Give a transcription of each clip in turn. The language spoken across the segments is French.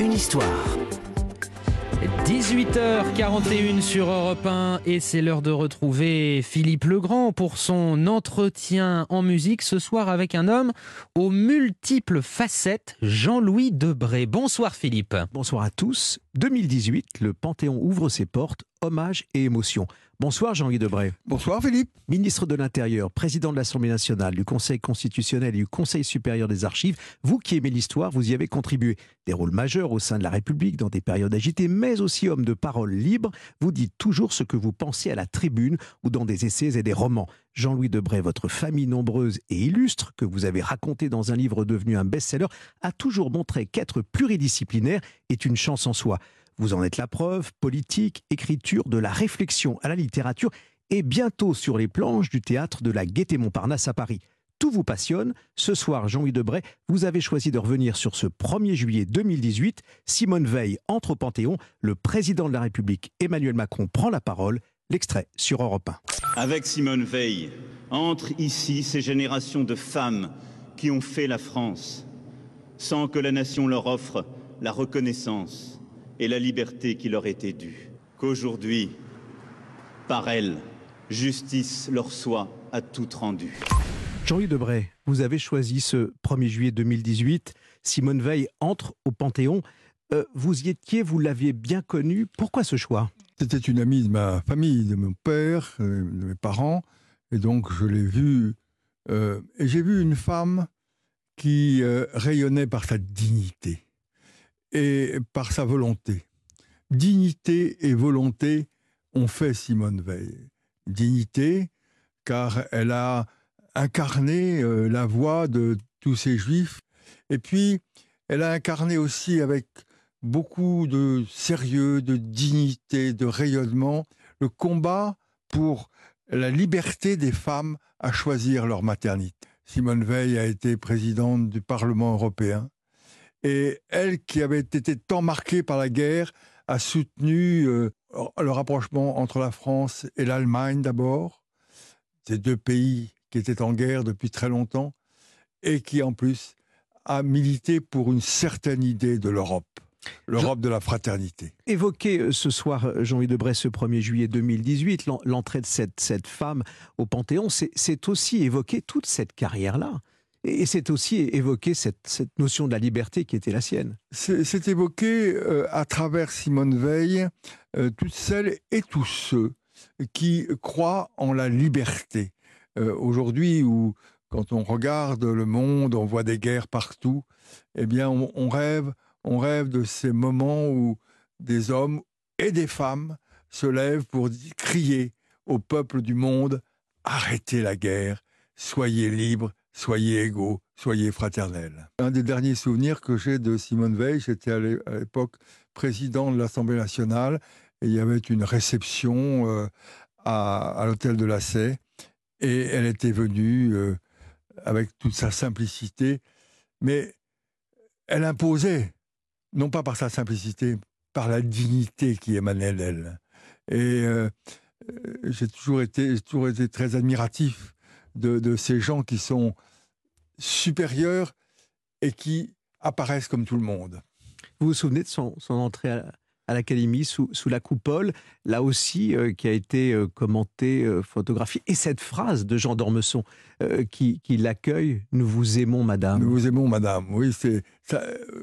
une histoire. 18h41 sur Europe 1 et c'est l'heure de retrouver Philippe Legrand pour son entretien en musique ce soir avec un homme aux multiples facettes, Jean-Louis Debré. Bonsoir Philippe. Bonsoir à tous. 2018, le Panthéon ouvre ses portes, hommage et émotion. Bonsoir Jean-Guy Debray. Bonsoir Philippe. Ministre de l'Intérieur, président de l'Assemblée nationale, du Conseil constitutionnel et du Conseil supérieur des archives, vous qui aimez l'histoire, vous y avez contribué. Des rôles majeurs au sein de la République dans des périodes agitées, mais aussi homme de parole libre, vous dites toujours ce que vous pensez à la tribune ou dans des essais et des romans. Jean-Louis Debray, votre famille nombreuse et illustre, que vous avez raconté dans un livre devenu un best-seller, a toujours montré qu'être pluridisciplinaire est une chance en soi. Vous en êtes la preuve, politique, écriture, de la réflexion à la littérature et bientôt sur les planches du théâtre de la Gaîté Montparnasse à Paris. Tout vous passionne. Ce soir, Jean-Louis Debray, vous avez choisi de revenir sur ce 1er juillet 2018. Simone Veil entre au Panthéon. Le président de la République, Emmanuel Macron, prend la parole. L'extrait sur Europe 1. Avec Simone Veil, entrent ici ces générations de femmes qui ont fait la France, sans que la nation leur offre la reconnaissance et la liberté qui leur était due. Qu'aujourd'hui, par elle, justice leur soit à toute rendue. Jean-Louis Debray, vous avez choisi ce 1er juillet 2018. Simone Veil entre au Panthéon. Euh, vous y étiez, vous l'aviez bien connue. Pourquoi ce choix? C'était une amie de ma famille, de mon père, euh, de mes parents. Et donc, je l'ai vue. Euh, et j'ai vu une femme qui rayonnait par sa dignité et par sa volonté. Dignité et volonté ont fait Simone Veil. Dignité, car elle a incarné euh, la voix de tous ces juifs, et puis elle a incarné aussi avec beaucoup de sérieux, de dignité, de rayonnement, le combat pour la liberté des femmes à choisir leur maternité. Simone Veil a été présidente du Parlement européen. Et elle, qui avait été tant marquée par la guerre, a soutenu euh, le rapprochement entre la France et l'Allemagne d'abord, ces deux pays qui étaient en guerre depuis très longtemps, et qui en plus a milité pour une certaine idée de l'Europe. L'Europe de la fraternité. Évoquer euh, ce soir, Jean-Louis Debray, ce 1er juillet 2018, l'entrée de cette, cette femme au Panthéon, c'est aussi évoquer toute cette carrière-là. Et c'est aussi évoquer cette, notion de la liberté qui était la sienne. C'est évoqué euh, à travers Simone Veil euh, toutes celles et tous ceux qui croient en la liberté. Euh, aujourd'hui, où quand on regarde le monde, on voit des guerres partout, eh bien, on, rêve, on rêve de ces moments où des hommes et des femmes se lèvent pour crier au peuple du monde arrêtez la guerre, soyez libres, soyez égaux, soyez fraternels. Un des derniers souvenirs que j'ai de Simone Veil, j'étais à l'époque président de l'Assemblée nationale et il y avait une réception euh, à, l'hôtel de la Sey et elle était venue euh, avec toute sa simplicité, mais elle imposait, non pas par sa simplicité, par la dignité qui émanait d'elle. Et euh, j'ai toujours été, toujours été très admiratif de, de, ces gens qui sont supérieurs et qui apparaissent comme tout le monde. Vous vous souvenez de son, entrée à, l'Académie sous, la coupole, là aussi euh, qui a été euh, commentée, euh, photographiée, et cette phrase de Jean d'Ormesson qui, qui l'accueille Nous vous aimons, madame. Nous vous aimons, madame. Oui, c'est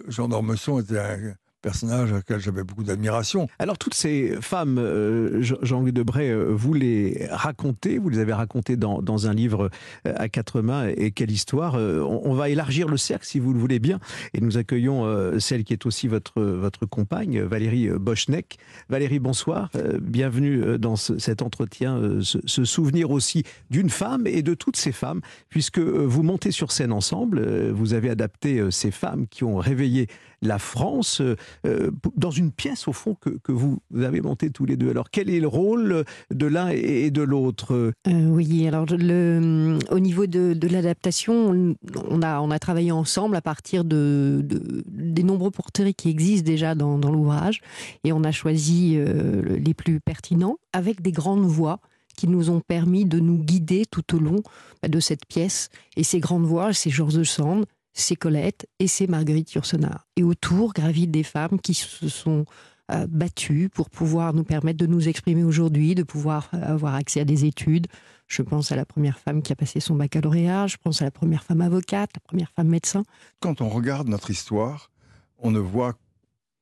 Jean d'Ormesson était un, personnage auquel j'avais beaucoup d'admiration. Alors toutes ces femmes, euh, Jean-Louis Debray, euh, vous les racontez, vous les avez racontées dans, dans un livre euh, à quatre mains, et quelle histoire. On, va élargir le cercle si vous le voulez bien, et nous accueillons celle qui est aussi votre, votre compagne, Valérie Boschneck. Valérie, bonsoir, bienvenue dans cet entretien, ce, souvenir aussi d'une femme et de toutes ces femmes, puisque vous montez sur scène ensemble, vous avez adapté ces femmes qui ont réveillé la France euh, dans une pièce, au fond, que, vous avez montée tous les deux. Alors, quel est le rôle de l'un et de l'autre? Euh, Oui, alors au niveau de, l'adaptation, on a, travaillé ensemble à partir de, des nombreux portraits qui existent déjà dans, l'ouvrage, et on a choisi euh, les plus pertinents avec des grandes voix qui nous ont permis de nous guider tout au long bah, de cette pièce. Et ces grandes voix, c'est Georges Sand, c'est Colette et c'est Marguerite Yourcenar. Et autour gravitent des femmes qui se sont euh, battues pour pouvoir nous permettre de nous exprimer aujourd'hui, de pouvoir euh, avoir accès à des études. Je pense à la première femme qui a passé son baccalauréat, je pense à la première femme avocate, la première femme médecin. Quand on regarde notre histoire, on ne voit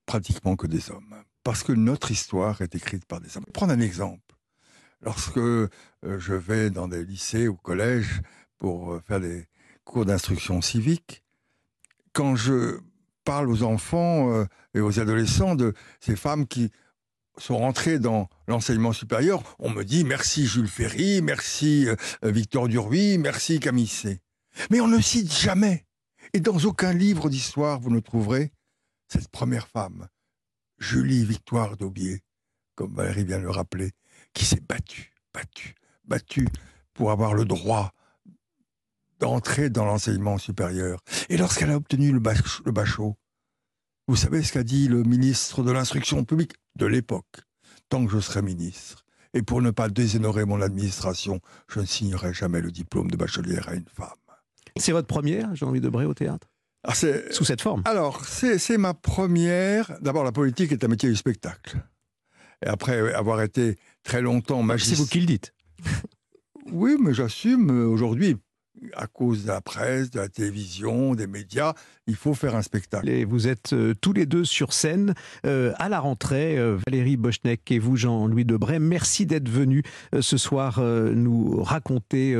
pratiquement que des hommes. Parce que notre histoire est écrite par des hommes. Prendre un exemple. Lorsque euh, je vais dans des lycées ou collèges pour faire des cours d'instruction civique, quand je parle aux enfants euh, et aux adolescents de ces femmes qui sont rentrées dans l'enseignement supérieur, on me dit merci Jules Ferry, merci euh, Victor Duruy, merci Camille C. Mais on ne cite jamais, et dans aucun livre d'histoire vous ne trouverez cette première femme, Julie Victoire d'Aubier, comme Valérie vient de le rappeler, qui s'est battue, battue, battue pour avoir le droit d'entrer dans l'enseignement supérieur. Et lorsqu'elle a obtenu le, bachot, vous savez ce qu'a dit le ministre de l'Instruction publique de l'époque Tant que je serai ministre, et pour ne pas déshonorer mon administration, je ne signerai jamais le diplôme de bachelière à une femme. C'est votre première, Jean-Louis Debré, au théâtre? Ah, Sous cette forme? Alors, c'est ma première. D'abord, la politique est un métier du spectacle. Et après avoir été très longtemps magistrat. C'est vous qui le dites. Oui, mais j'assume aujourd'hui à cause de la presse, de la télévision, des médias, il faut faire un spectacle. Et vous êtes euh, tous les deux sur scène euh, à la rentrée, euh, Valérie Bochnek et vous, Jean-Louis Debray. Merci d'être venus ce soir nous raconter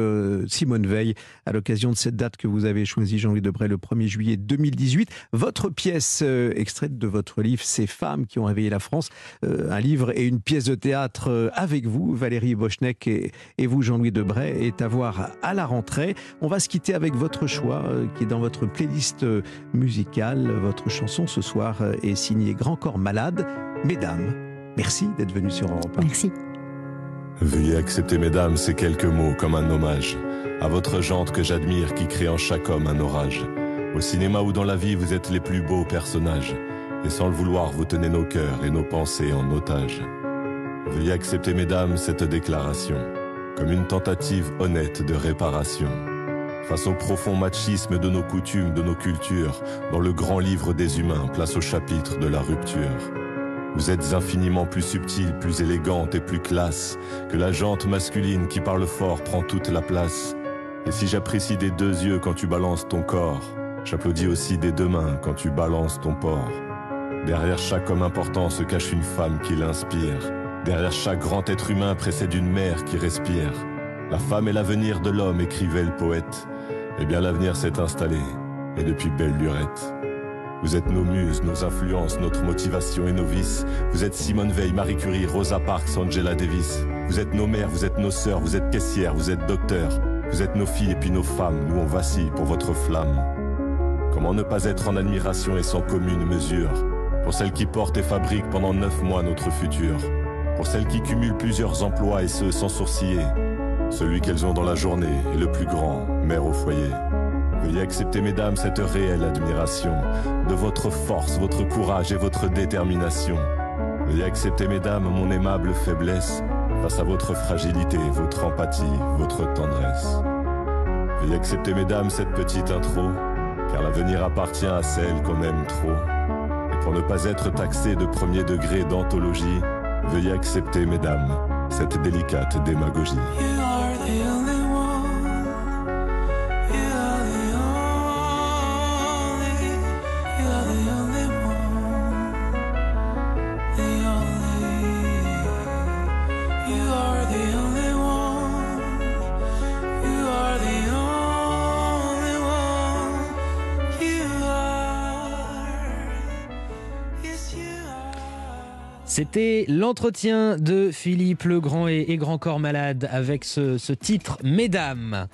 Simone Veil à l'occasion de cette date que vous avez choisie, Jean-Louis Debray, le 1er juillet 2018. Votre pièce extraite de votre livre Ces femmes qui ont réveillé la France, un livre et une pièce de théâtre avec vous, Valérie Bochnek et, et vous, Jean-Louis Debray, est à voir à la rentrée. On va se quitter avec votre choix euh, qui est dans votre playlist euh, musicale. Votre chanson ce soir euh, est signée Grand Corps Malade. Mesdames, merci d'être venues sur Europe 1. Merci. Veuillez accepter, mesdames, ces quelques mots comme un hommage à votre jante que j'admire qui crée en chaque homme un orage. Au cinéma ou dans la vie, vous êtes les plus beaux personnages. Et sans le vouloir, vous tenez nos cœurs et nos pensées en otage. Veuillez accepter, mesdames, cette déclaration comme une tentative honnête de réparation face au profond machisme de nos coutumes, de nos cultures, dans le grand livre des humains, place au chapitre de la rupture. Vous êtes infiniment plus subtile, plus élégante et plus classe que la jante masculine qui parle fort prend toute la place. Et si j'apprécie des deux yeux quand tu balances ton corps, j'applaudis aussi des deux mains quand tu balances ton porc. Derrière chaque homme important se cache une femme qui l'inspire. Derrière chaque grand être humain précède une mère qui respire. La femme est l'avenir de l'homme, écrivait le poète. Eh bien l'avenir s'est installé, et depuis belle lurette. Vous êtes nos muses, nos influences, notre motivation et nos vices. Vous êtes Simone Veil, Marie Curie, Rosa Parks, Angela Davis. Vous êtes nos mères, vous êtes nos sœurs, vous êtes caissières, vous êtes docteurs. Vous êtes nos filles et puis nos femmes, nous on vacille pour votre flamme. Comment ne pas être en admiration et sans commune mesure? Pour celles qui portent et fabriquent pendant neuf mois notre futur, pour celles qui cumulent plusieurs emplois et ce sans sourciller, celui qu'elles ont dans la journée est le plus grand, mère au foyer. Veuillez accepter, mesdames, cette réelle admiration de votre force, votre courage et votre détermination. Veuillez accepter, mesdames, mon aimable faiblesse face à votre fragilité, votre empathie, votre tendresse. Veuillez accepter, mesdames, cette petite intro, car l'avenir appartient à celle qu'on aime trop. Et pour ne pas être taxé de premier degré d'anthologie, veuillez accepter, mesdames, cette délicate démagogie. You. C'était l'entretien de Philippe Legrand et, et Grand Corps Malade avec ce, ce titre Mesdames.